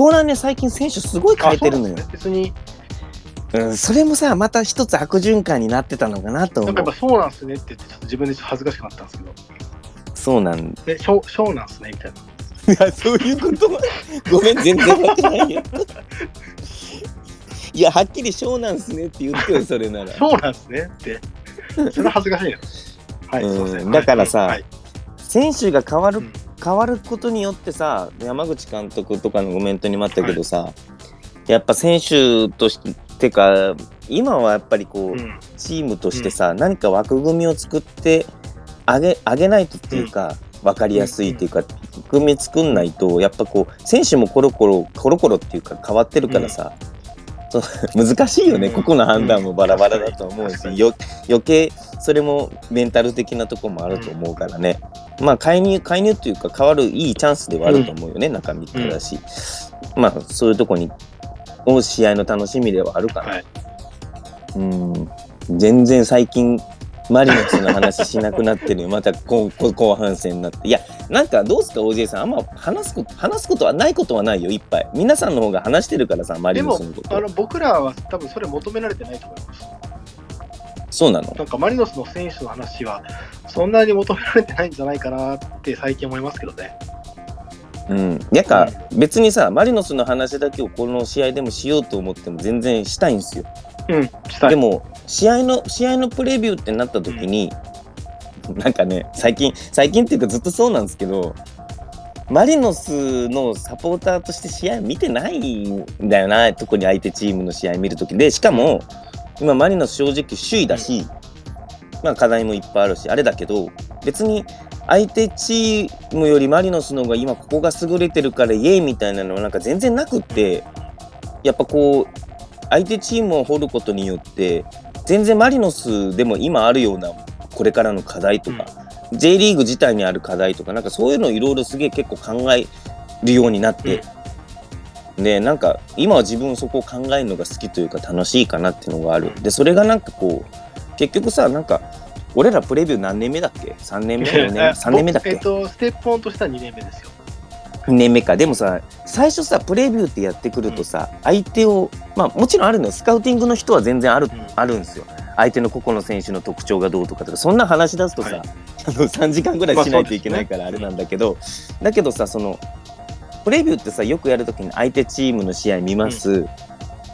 湘南ね最近選手すごい変えてるのよ別に、うん、それもさまた一つ悪循環になってたのかなとなんかやっぱそうなんすねって言って、ちょっと自分で恥ずかしくなったんですけど、そうなんえ、そうそうなんすねみたいな。いや、そういうことは、ごめん、全然わってないよ。いや、はっきりショーなんすねって言ってよ、それなら。そうなんすねって。それは恥ずかしいな。はい、うん。だからさはい、選手が変わる、うん変わることによってさ、山口監督とかのコメントにもあったけどさ、やっぱ選手としてか、今はやっぱりこう、うん。チームとしてさ、何か枠組みを作ってあげあげないとっていうか、分かりやすいっていうか、枠組み作んないとやっぱこう選手もコロコロコロコロっていうか変わってるからさ、難しいよね、うん。ここの判断もバラバラだと思うし、確かに。よ余計それもメンタル的なとこもあると思うからね、まあ介入介入っていうか変わるいいチャンスではあると思うよね、中身ってだし、まあそういうとこにを試合の楽しみではあるから、はい。うん。全然最近マリノスの話しなくなってるよ。また後後後半戦になって。いやなんかどうすか OJ さん。あんま話すこと話すことはないことはないよいっぱい。皆さんの方が話してるからさマリでもノスのこ、と。あの僕らは多分それ求められてないと思います。そうなの？なんかマリノスの選手の話は、そんなに求められてないんじゃないかなって最近思いますけどね。うん。なんか別にさマリノスの話だけをこの試合でもしようと思っても全然したいんですよ。うん、したい。でも試合の試合のプレビューってなった時に、なんかね最近最近っていうかずっとそうなんですけどマリノスのサポーターとして試合見てないんだよな特に相手チームの試合見る時で。しかも今マリノス正直首位だし、まあ課題もいっぱいあるしあれだけど別に相手チームよりマリノスの方が今ここが優れてるからイエーイみたいなのはなんか全然なくってやっぱこう相手チームを掘ることによって全然マリノスでも今あるようなこれからの課題とか、J リーグ自体にある課題とかなんかそういうのをいろいろすげえ結構考えるようになって、でなんか今は自分そこを考えるのが好きというか楽しいかなっていうのがある。でそれがなんかこう結局さなんか俺らプレビュー何年目だっけ？3年目？4年3年目だっけ、えっと、ステップオンとしては2年目ですよ。2年目か。でもさ最初さプレビューってやってくるとさ、相手をまあもちろんあるのよ。スカウティングの人は全然ある,、うん。あるんですよ。相手の個々の選手の特徴がどうとかとか。そんな話し出すとさ、はい。あの3時間ぐらいしないといけないからあれなんだけど、だけどさそのプレビューってさよくやるときに相手チームの試合見ます、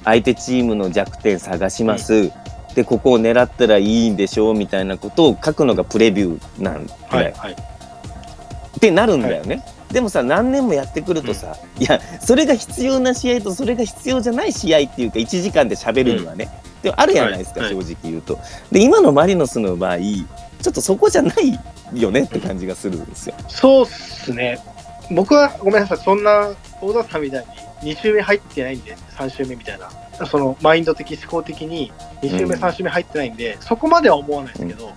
相手チームの弱点探します、でここを狙ったらいいんでしょうみたいなことを書くのがプレビューなんだよ、はい。はい。ってなるんだよね。でもさ何年もやってくるとさ、いやそれが必要な試合とそれが必要じゃない試合っていうか1時間で喋るにはね、でもあるじゃないですか、はい正直言うと。で今のマリノスの場合ちょっとそこじゃないよねって感じがするんですよ。そうっすね。僕はごめんなさい、そんな大田さんみたいに2周目入ってないんで、3周目みたいな、そのマインド的、思考的に2周目、うん3周目入ってないんで、そこまでは思わないですけど、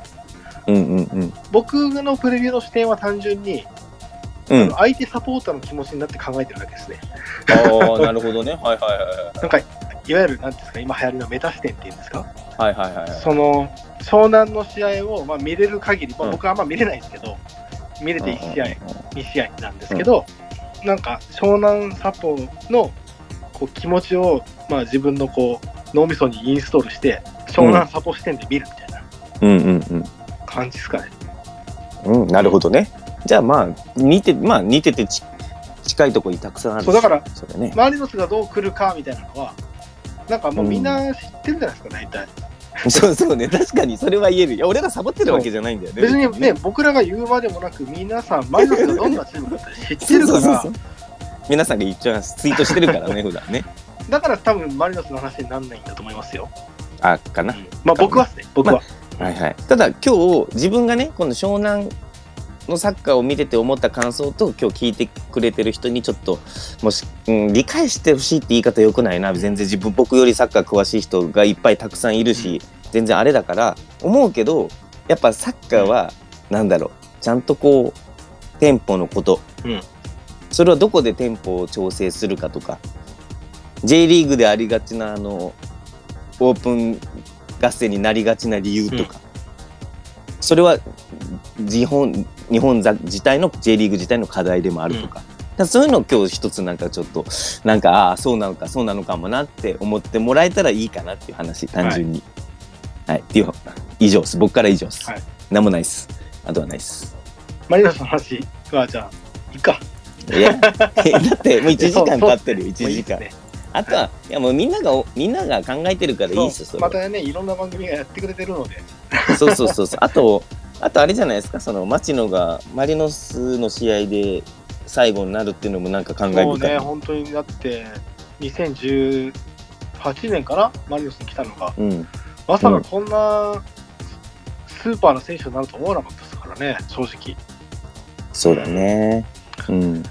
うんうんうん。僕のプレビューの視点は単純に、うん、相手サポーターの気持ちになって考えてるわけですね。ああなるほどね。はいはいはいなんか、いわゆる、なんですか、今流行りのメタ視点っていうんですか、はいはいはいはい。その、湘南の試合を、まあ、見れる限り、まあ、うん僕はあんま見れないんですけど、見れて1試合、うん2試合なんですけど、なんか湘南サポのこう気持ちを、まあ、自分のこう脳みそにインストールして湘南サポ視点で見るみたいなうんうんうん感じですかね。うん。うんなるほどね。じゃあまあ似てまあ似ててち近いところにたくさんあるしそうだからそれね。マリノスがどう来るかみたいなのはなんかもうみんな知ってるんじゃないですか大体。そうそうね。確かにそれは言える。いや俺らサボってるわけじゃないんだよね。別にね僕らが言うまでもなく皆さんマリノスがどんなチームかって知ってるから。そうそうそう。皆さんが言っちゃうツイートしてるからね 普段ね。だから多分マリノスの話にならないんだと思いますよ。あかな、うん。まあ僕はですね。僕は。はいはい。ただ今日自分がねこの湘南のサッカーを見てて思った感想と今日聞いてくれてる人にちょっともし、うん、理解してほしいって言い方よくないな。全然自分僕よりサッカー詳しい人がいっぱいたくさんいるし、全然あれだから思うけどやっぱサッカーはなんだろう。ちゃんとこうテンポのこと、うん。それはどこでテンポを調整するかとか。J リーグでありがちなあのオープン合戦になりがちな理由とか、それは日本日本ざ自体の J リーグ自体の課題でもあるとか、らそういうのを今日一つなんかちょっとなんかああそうなのかそうなのかもなって思ってもらえたらいいかなっていう話単純に。はい、っていう以上です。僕から以上です、はい。なんもないです。あとはないです。マリノスの話はじゃあいいか。いや。だってもう1時間経ってるよ1そう時間あとは、い、やもうみんながみんなが考えてるからいいっすよまたねいろんな番組がやってくれてるので。そうそうそうそう。あとあとあれじゃないですかその町野がマリノスの試合で最後になるっていうのもなんか考えもう深い、ね本当にだって2018年からマリノスに来たのがうん。まさかこんなスーパーな選手になると思わなかったですからね正直。そうだね。うん。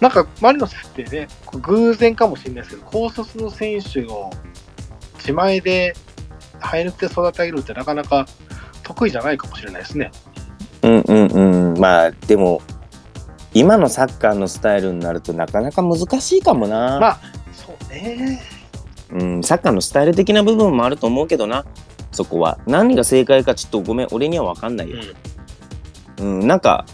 なんかマリノスってね偶然かもしれないですけど高卒の選手を自前で生え抜きで育て上げるってなかなか得意じゃないかもしれないですね。うんうんうん。まあでも今のサッカーのスタイルになるとなかなか難しいかもな、まあそうね。うん、サッカーのスタイル的な部分もあると思うけどな。そこは何が正解かちょっとごめん俺には分かんないよ、うん、なんか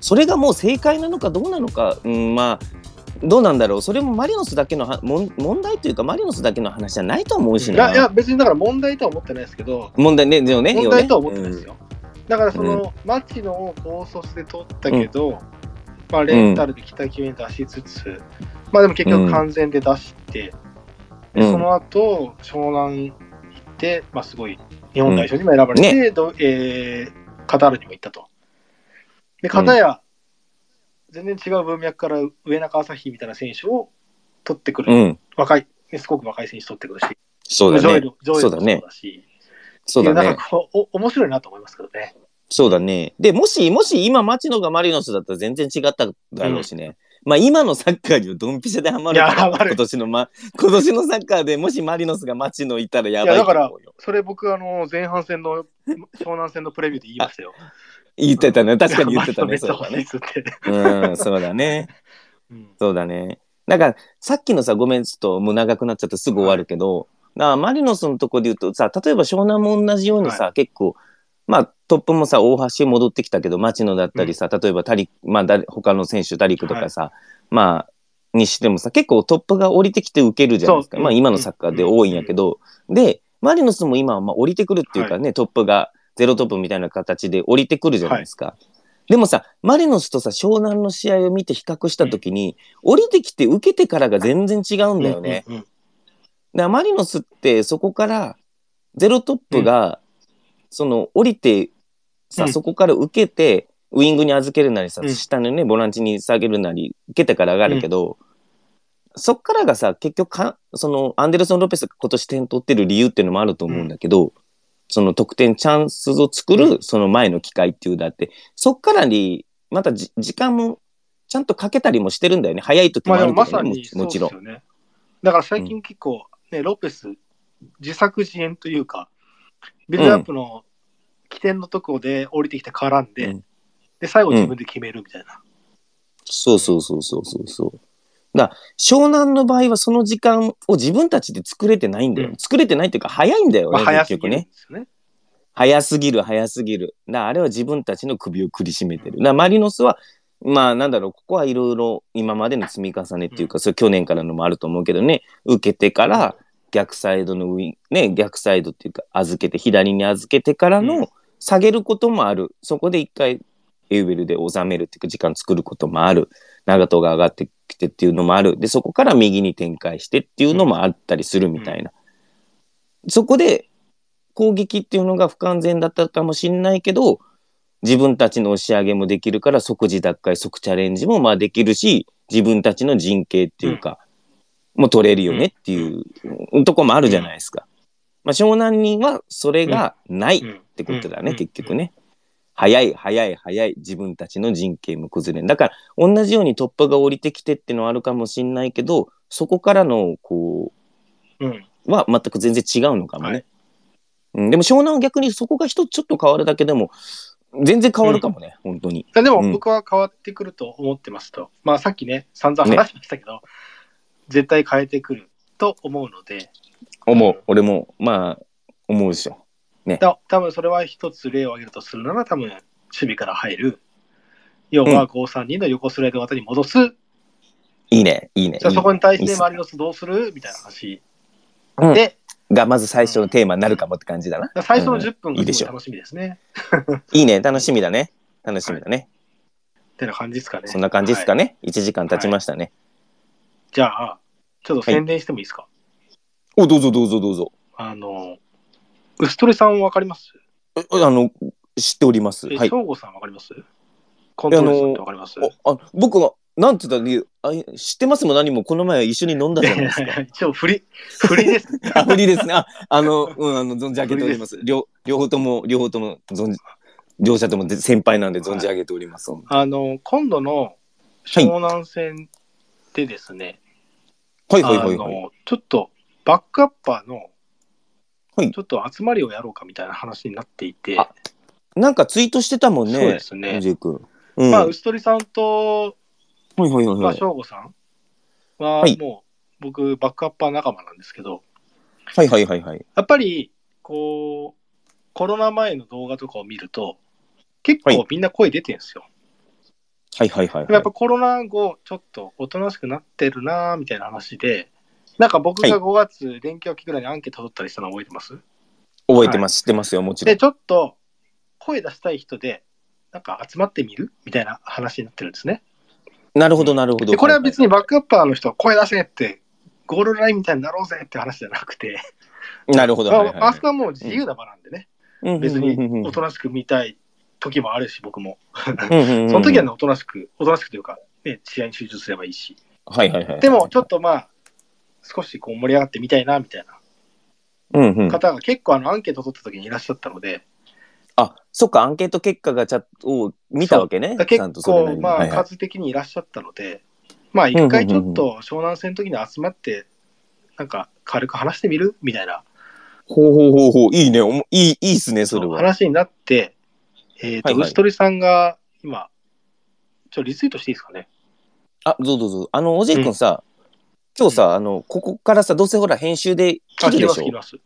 それがもう正解なのかどうなのか、うん、まあどうなんだろう。それもマリノスだけのは問問題というかマリノスだけの話じゃないと思うしな。いやいや別にだから問題とは思ってないですけど。問題ねでもね問題とは思ってないですよ。よ、だからその、マッチのを高卒で取ったけど、まあ、レンタルで北九に出しつつ、まあでも結局完全で出して、うん。でその後湘南行って、まあ、すごい日本代表にも選ばれて、どえーカタールにも行ったと。で、片や、全然違う文脈から上中朝日みたいな選手を取ってくる、うん、うん、若い、ねすごく若い選手取ってくるし、そうだね。ジョエル、もそうだし、そうだね。いやなんかこうお面白いなと思いますけどね。そうだね。でもしもし今町野がマリノスだったら全然違っただろうしね、まあ今のサッカーにはドンピシャでハマるいやハマる今年の、ま、今年のサッカーでもしマリノスが町野いたらやばいいやだからそれ僕、あの、前半戦の湘南戦のプレビューで言いましたよ。言ってたね。確かに言ってたねそうだね。うんそうだね。うん。そうだね。だから、さっきのさ、ごめん、ちょっともう長くなっちゃってすぐ終わるけど、だからマリノスのとこで言うとさ、例えば湘南も同じようにさ、結構、まあ、トップもさ、大橋戻ってきたけど、町野だったりさ、例えばタリ、まあ、誰他の選手、ダリクとかさ、まあ、にしてもさ、結構トップが降りてきて受けるじゃないですか。まあ、今のサッカーで多いんやけど、で、マリノスも今はまあ降りてくるっていうかね、トップがゼロトップみたいな形で降りてくるじゃないですか。でもさ、マリノスとさ、湘南の試合を見て比較したときに、降りてきて受けてからが全然違うんだよね。うんうんうん。だからマリノスってそこからゼロトップが、その降りてさ、うん。そこから受けてウイングに預けるなりさ、うん。下のねボランチに下げるなり受けてから上がるけど、そっからがさ結局かそのアンデルソン・ロペスが今年点取ってる理由っていうのもあると思うんだけど、その得点チャンスを作るその前の機会っていうだってそっからにまたじ時間もちゃんとかけたりもしてるんだよね早い時もまあるけどね、まさにももちろんそうですよね。だから最近結構、ね、ロペス、自作自演というか、ビルドアップの起点のところで降りてきて絡んで、うんで、最後自分で決めるみたいな。そうそうそうそうそうそう。湘南の場合はその時間を自分たちで作れてないんだよ。うん作れてないっていうか早いんだよまあ、ね、早すぎ結局ね。ね。早すぎる早すぎる。だあれは自分たちの首を苦しめてる。マリノスはまあなんだろうここはいろいろ今までの積み重ねっていうか、それ去年からのもあると思うけどね受けてから逆サイドのウィンね逆サイドっていうか預けて左に預けてからうの下げることもある。そこで一回エウベルで収めるっていうか時間作ることもある。長戸が上がってきてっていうのもある。で、そこから右に展開してっていうのもあったりするみたいな。そこで攻撃っていうのが不完全だったかもしれないけど、自分たちの押し上げもできるから即時奪回、即チャレンジもまあできるし、自分たちの陣形っていうか、もう取れるよねっていうとこもあるじゃないですか。まあ、湘南にはそれがないうんってことだね、うん結局ね。早い早い早い自分たちの陣形も崩れん。だから同じように突破が降りてきてっていうのはあるかもしんないけど、そこからのこうん。う、は全く全然違うのかもね。はいうん、でも湘南は逆にそこが一つちょっと変わるだけでも、全然変わるかもね、本当に。でもうん僕は変わってくると思ってますと、まあさっきね、散々話しましたけど、絶対変えてくると思うので、思う。俺も、まあ、思うでしょ。だ多分それは一つ例を挙げるとするなら、多分守備から入る、要は532の横スライド型に戻す。いいね、いいね。じゃあそこに対してマリノスどうするみたいな話。うんで、がまず最初のテーマになるかもって感じだな。最初の10分がすごい楽しみですね。いいね、楽しみだね。楽しみだね。ってな感じですかね。そんな感じですかはいね。1時間経ちましたね。じゃあ、ちょっと宣伝してもいいですか、お、どうぞどうぞどうぞ。あの、ウストレさんわかります？えあの、知っております。え、はい。翔吾さんわかります？コントロールさんってわかります？ああ僕が、なんて言ったらいいあ知ってますも何もこの前一緒に飲んだじゃないですか。一応振り、振りです。あ、無理ですね。あ、あの、うん、あの、存じ上げております。両、両方とも、両方とも、存じ、両者とも先輩なんで存じ上げております。あの、今度の湘南戦でですね、はいはいはいはい。あの、ちょっとバックアッパーの、はいちょっと集まりをやろうかみたいな話になっていて、あなんかツイートしてたもんね。そうですね。うん。まあ、はい牛取さんと、はいはいまあ、はい。省吾さんははいもう、僕、バックアッパー仲間なんですけど、はいはいはいはい。やっぱり、こう、コロナ前の動画とかを見ると、結はい構みんな声出てるんですよ。はいはいはい、はいやっぱ。コロナ後、ちょっとおとなしくなってるなーみたいな話で、なんか僕が5月、連休明けぐらいにアンケート取ったりしたの覚えてます、覚えてます。知ってますよ、もちろで、ん。ちょっと声出したい人で、なんか集まってみる？みたいな話になってるんですね。なるほどなるほど。で、これは別に。にバックアッパーの人は声出せって、ゴールラインみたいになろうぜって話じゃなくて、なるほど。まあはいはいはいあそこはもう自由な場なんでね、うん別におとなしく見たい時もあるし、僕も。その時はね、おとなしく、おとなしくというか、ね、試合に集中すればいいし。はいはいはい。でも、ちょっとまあ、少しこう盛り上がってみたいな、みたいな。方が結構あのアンケート取った時にいらっしゃったので、あ、そっか、アンケート結果がちゃんと見たわけね。結構まあ数的にいらっしゃったので、まあ一回ちょっと湘南戦の時に集まって、なんか軽く話してみる？みたいなほうほうほうほう。いいね。おもいい、いいっすね、それは。話になって、えっと、はいはい牛取さんが今、ちょっとリツイートしていいですかね？あ、どうぞどうぞ。あの、おじいくんさ、今日さ、あの、ここからさ、どうせほら、編集であ、切りま、切るですしょ。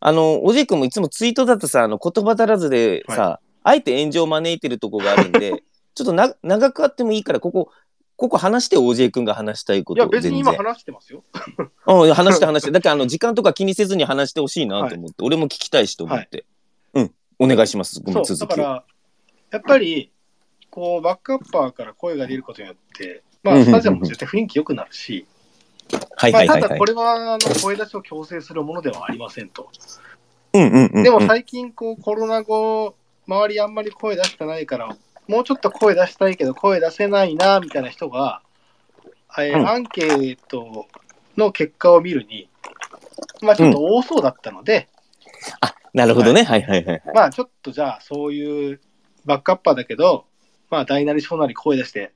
あの、おじいくんもいつもツイートだとさ、あの、言葉足らずでさ、あえて炎上を招いてるとこがあるんで、ちょっとな長くあってもいいから、ここ、ここ話して、おじいくんが話したいこといや、別に今話してますよ。うん、話して話して。だから、あの、時間とか気にせずに話してほしいなと思って、俺も聞きたいしと思って。うん、お願いします、この続きを。から、やっぱり、こう、バックアッパーから声が出ることによって、まあ、スタジアムも絶対雰囲気良くなるし、はいまあ、はいはいはいただこ。れはあの声出しを強制するものではありませんと。うんうんうんうん。でも最近こうコロナ後、周りあんまり声出してないから、もうちょっと声出したいけど声出せないなみたいな人が、えーうんアンケートの結果を見るに、まあちょっと多そうだったので、なるほどね。はいはいはいはい。まあちょっとじゃあそういうバックアッパーだけど、まあ大なり小なり声出して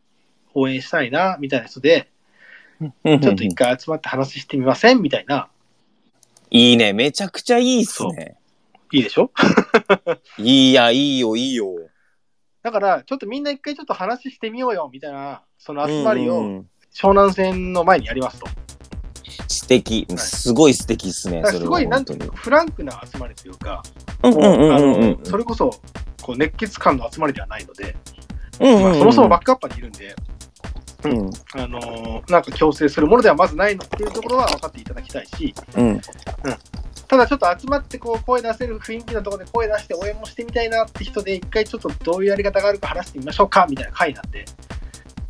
応援したいなみたいな人で、ちょっと一回集まって話してみません？みたいな、いいね。めちゃくちゃいいっすね。いいでしょ？い いや、いいよ、いいよ。だから、ちょっとみんな一回ちょっと話してみようよみたいな、その集まりをうんうん湘南戦の前にやりますと。素敵。すごい素敵っすね。だからそれはすごいなん本当に。ていうか、フランクな集まりというか、うんうんうんあうんうんのそれこそこう熱血感の集まりではないので、うんうんうんまあ、そもそもバックアッパーにいるんで、うん。あのーなんか強制するものではまずないのっていうところは分かっていただきたいし、うん。ただちょっと集まってこう声出せる雰囲気のところで声出して応援もしてみたいなって人で、一回ちょっとどういうやり方があるか話してみましょうかみたいな回なんで、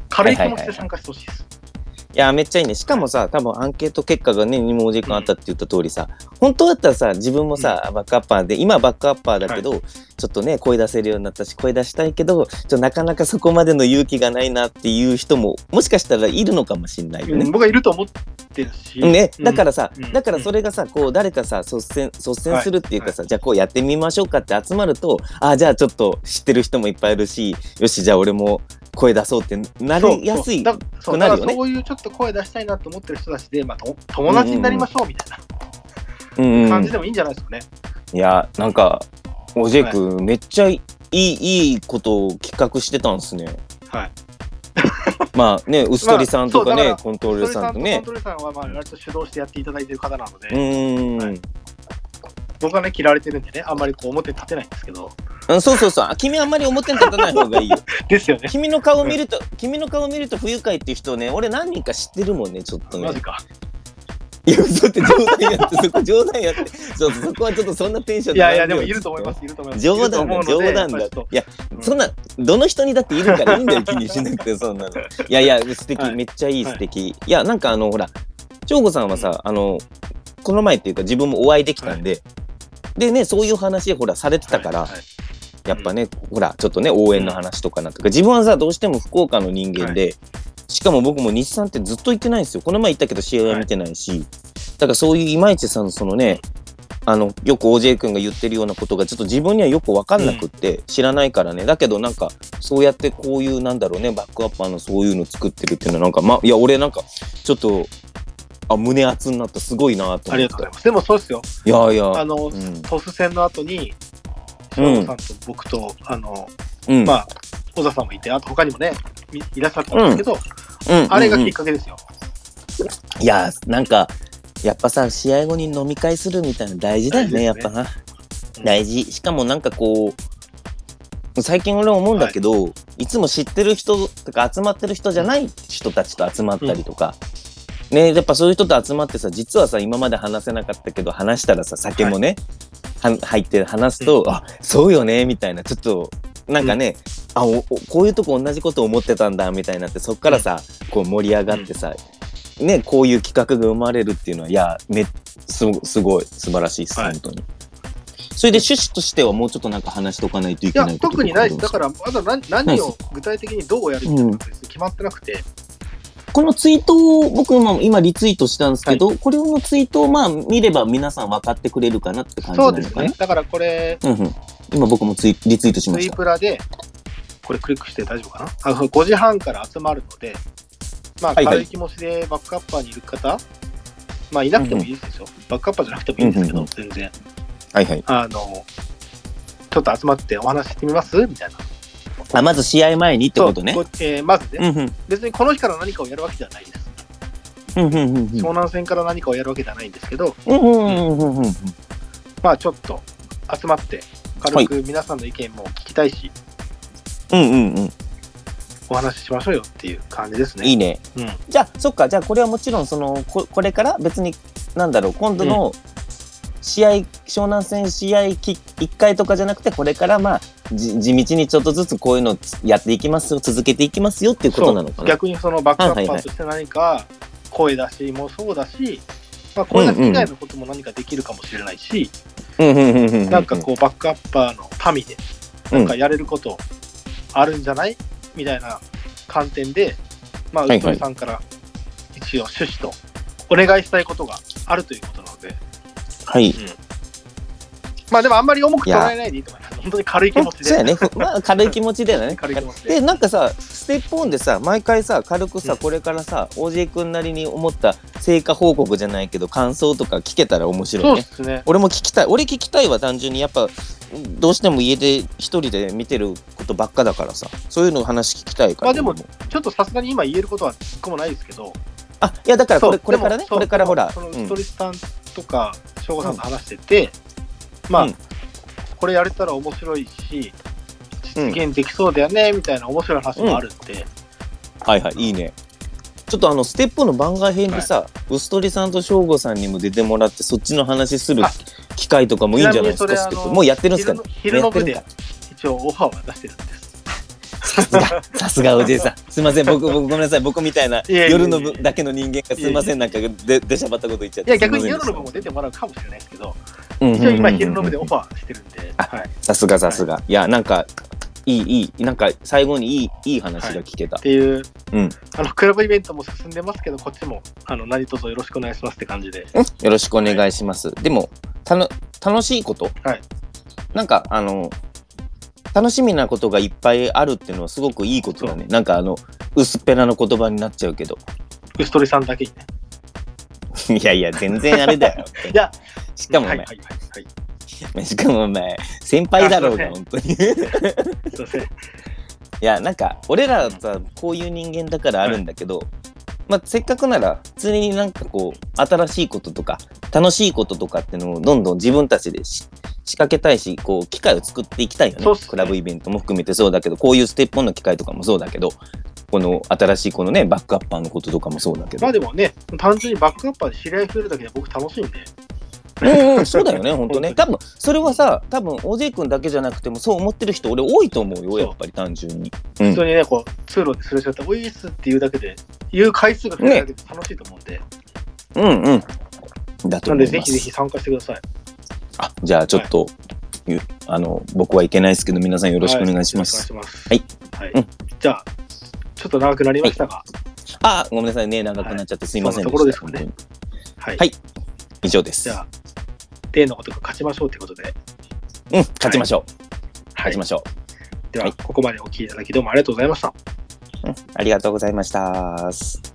軽い気持ちで参加してほしいです。いやめっちゃいいね。しかもさ多分アンケート結果がねにもお時間あったって言った通りさ本当だったらさ自分もさ、バックアッパーで今はバックアッパーだけど、ちょっとね声出せるようになったし声出したいけどちょなかなかそこまでの勇気がないなっていう人ももしかしたらいるのかもしれないよね。うん。僕はいると思ってるし、ね、うん。だからさ、うん。だからそれがさこう誰かさ率先率先するっていうかさ、じゃあこうやってみましょうかって集まるとあじゃあちょっと知ってる人もいっぱいいるしよしじゃあ俺も声出そうってなりやすいなるよね。そういうちょっと声出したいなと思ってる人たちで、まあ、と友達になりましょうみたいな。ん感じでもいいんじゃないですかね。いやなんかおじいくん、めっちゃいいいいことを企画してたんですね。はい。まあね薄鳥さんとかね、まあコントロールさんとコンねトロールさんはまあ割と主導してやっていただいてる方なので、うーん、はい僕はね、嫌われてるんでね、あんまりこう表に立てないんですけど、うんそうそうそう。あ君あんまり表に立たない方がいいよ。ですよね。君の顔見ると、君の顔見ると不愉快っていう人ね俺何人か知ってるもんねちょっとね。マジか。いや嘘って冗談やってそこ冗談やって。そうそこはちょっとそんなテンションいやいや、でもいると思います。いると思います。冗談だ冗談だ。いやうんそんなどの人にだっているからいいんだよ気にしなくてそんなの。いやいや素敵、はい。めっちゃいい素敵、い、やなんかあのほら省吾さんはさ、あのこの前っていうか自分もお会いできたんで、でねそういう話ほらされてとたから、はいはい。やっぱね、ほらちょっとね応援の話とかなんとか自分はさどうしても福岡の人間で、しかも僕も日産ってずっと行ってないんですよ。この前行ったけど試合は見てないし、だからそういういまいちさんのそのねあのよく OJ 君が言ってるようなことがちょっと自分にはよく分かんなくって、知らないからね。だけどなんかそうやってこういうなんだろうねバックアッパーのそういうの作ってるっていうのはなんかまいや俺なんかちょっとあ胸熱になった。すごいなと思って。ありがとうございます。でもそうですよ。いやいや。あの、うん。トス戦の後に、うん。翔吾さんと僕と、あの、うん。まあ、小田さんもいて、あと他にもね、みいらっしゃったんですけど、うん。あれがきっかけですよ。いやなんかやっぱさ試合後に飲み会するみたいなの大事だよねやっぱな。うん大事。しかもなんかこう最近俺思うんだけど、い、つも知ってる人とか集まってる人じゃない人たちと集まったりとか、ねやっぱそういう人と集まってさ実はさ今まで話せなかったけど話したらさ酒もね、は入って話すと、うん。あそうよねみたいなちょっとなんかね、あおおこういうとこ同じこと思ってたんだみたいになってそっからさ、こう盛り上がってさ、ねこういう企画が生まれるっていうのはいやめすすごい素晴らしいです、はい。本当に。それで趣旨としてはもうちょっとなんか話しとかないといいやけない、ことと特にない。です。だかから、まだ何何を具体的にどうやるみたいなことです。決まってなくて、このツイートを僕も今リツイートしたんですけど、これのツイートをまあ見れば皆さん分かってくれるかなって感じなそうです。ね。だからこれ、うんうん、今僕もツイリツイートしまツイした。プラで、これクリックして大丈夫かな？あ ?5 時半から集まるので、まあ、はいはい軽い気持ちでバックアッパーにいる方、まあ、いなくてもいいですよ。バックアッパーじゃなくてもいいんですけど、うんうん全然。はいはい。あの、ちょっと集まってお話ししてみます？みたいな。あまず試合前にってことねそ。うこえーまずね、うんうん別にこの日から何かをやるわけではないです。うんうんうんうん湘南戦から何かをやるわけではないんですけど、うんうんうんうんうんまあちょっと集まって、軽く皆さんの意見も聞きたいし、うんうんうんお話ししましょうよっていう感じですね。いいね。うん。じゃあそっかじゃあこれはもちろんそのここれから別になんだろう今度の試合、湘南戦試合き1回とかじゃなくてこれからまあじ地道にちょっとずつこういうのやっていきますよ続けていきますよっていうことなのかな。逆にそのバックアッパーとして何か声出しもそうだし、まあ、声出し以外のことも何かできるかもしれないし、うんうんうんうんうんなんかこうバックアッパーの民でなんかやれることあるんじゃない？みたいな観点で、まあ、はいはいうっとりさんから一応趣旨とお願いしたいことがあるということなので、はい。まあでもあんまり重く捉えないでいいと思います。本当に軽い気持ちで。そうやね。ふまあ軽い気持ちだよね。軽い気持ちで。でなんかさステップオンでさ毎回さ軽くさ、うんこれからさ OJ 君なりに思った成果報告じゃないけど感想とか聞けたら面白そいうね。ですね。俺も聞きたい俺聞きたいわ単純にやっぱどうしても家で一人で見てることばっかだからさそういうの話聞きたいから。まあでも俺ちょっとさすがに今言えることは一個もないですけど、あいやだからこれこれからねこれからほら。そのうんストリスさんとか省吾さんと話してて、まあ、うんこれやれたら面白いし実現できそうだよねみたいな面白い話もあるんで、はいはいいいね。ちょっとあのステップの番外編でさ、ウストリさんと省吾さんにも出てもらってそっちの話するあ機会とかもいいんじゃないですかちなみにそれあのステップ。もうやってるんですかね昼の昼の部でやってるんか？一応オファーは出してるんです。さすが、さすがおじいさん。すいません、僕、僕ごめんなさい、僕みたいな夜の部だけの人間がすいません、なんかで出しゃばったこと言っちゃって。いや逆に夜の部も出てもらうかもしれないですけど、うん一応今昼の部でオファーしてるんで、さすがさすが。い。や、なんか、いい、いい、なんか最後にいい、いい話が聞けた。ていう、うん。あのクラブイベントも進んでますけど、こっちもあの何卒よろしくお願いしますって感じで。よろしくお願いします。でも、たの楽しいこと、はい。なんか、あの、楽しみなことがいっぱいあるっていうのはすごくいいことだね。なんかあの、薄っぺらな言葉になっちゃうけど。ウストリさんだけにね。いやいや、全然あれだよ。いや、しかもお前、はいはいはいはい。しかもお前、先輩だろうが、あ本当に。いやなんか俺らはさこういう人間だからあるんだけど、まあ、せっかくなら常になんかこう新しいこととか楽しいこととかっていうのをどんどん自分たちでし仕掛けたいしこう機会を作っていきたいよね。ね。クラブイベントも含めて。そうだけどこういうステップオンの機会とかもそうだけどこの新しいこのねバックアッパーのこととかもそうだけど。まあでもね、単純にバックアッパーで知り合い増えるだけで僕楽しいんで、うんうん、そうだよね、本当ね。本多分それはさ、多分 OJ 君だけじゃなくても、そう思ってる人、俺多いと思うよ、やっぱり単純に。うん普通にね、こう、通路ですれ違って、おいっすって言うだけで、言う回数が増えるだけで楽しいと思うんで、うんうん。だとなんで思います。ぜひぜひ参加してください。あ、じゃあちょっと、ゆあの、僕はいけないですけど、皆さんよろしくお願いします。はい。はい。じゃあ、ちょっと長くなりましたが、あ、ごめんなさいね、長くなっちゃってすいませんでした。ところですかね。はい以上です。じゃあ、例のことが勝ちましょうということで、うん、勝ちましょう。はい勝ち。ましょうでは、はいここまでお聞きいただきどうもありがとうございました。うん、ありがとうございました。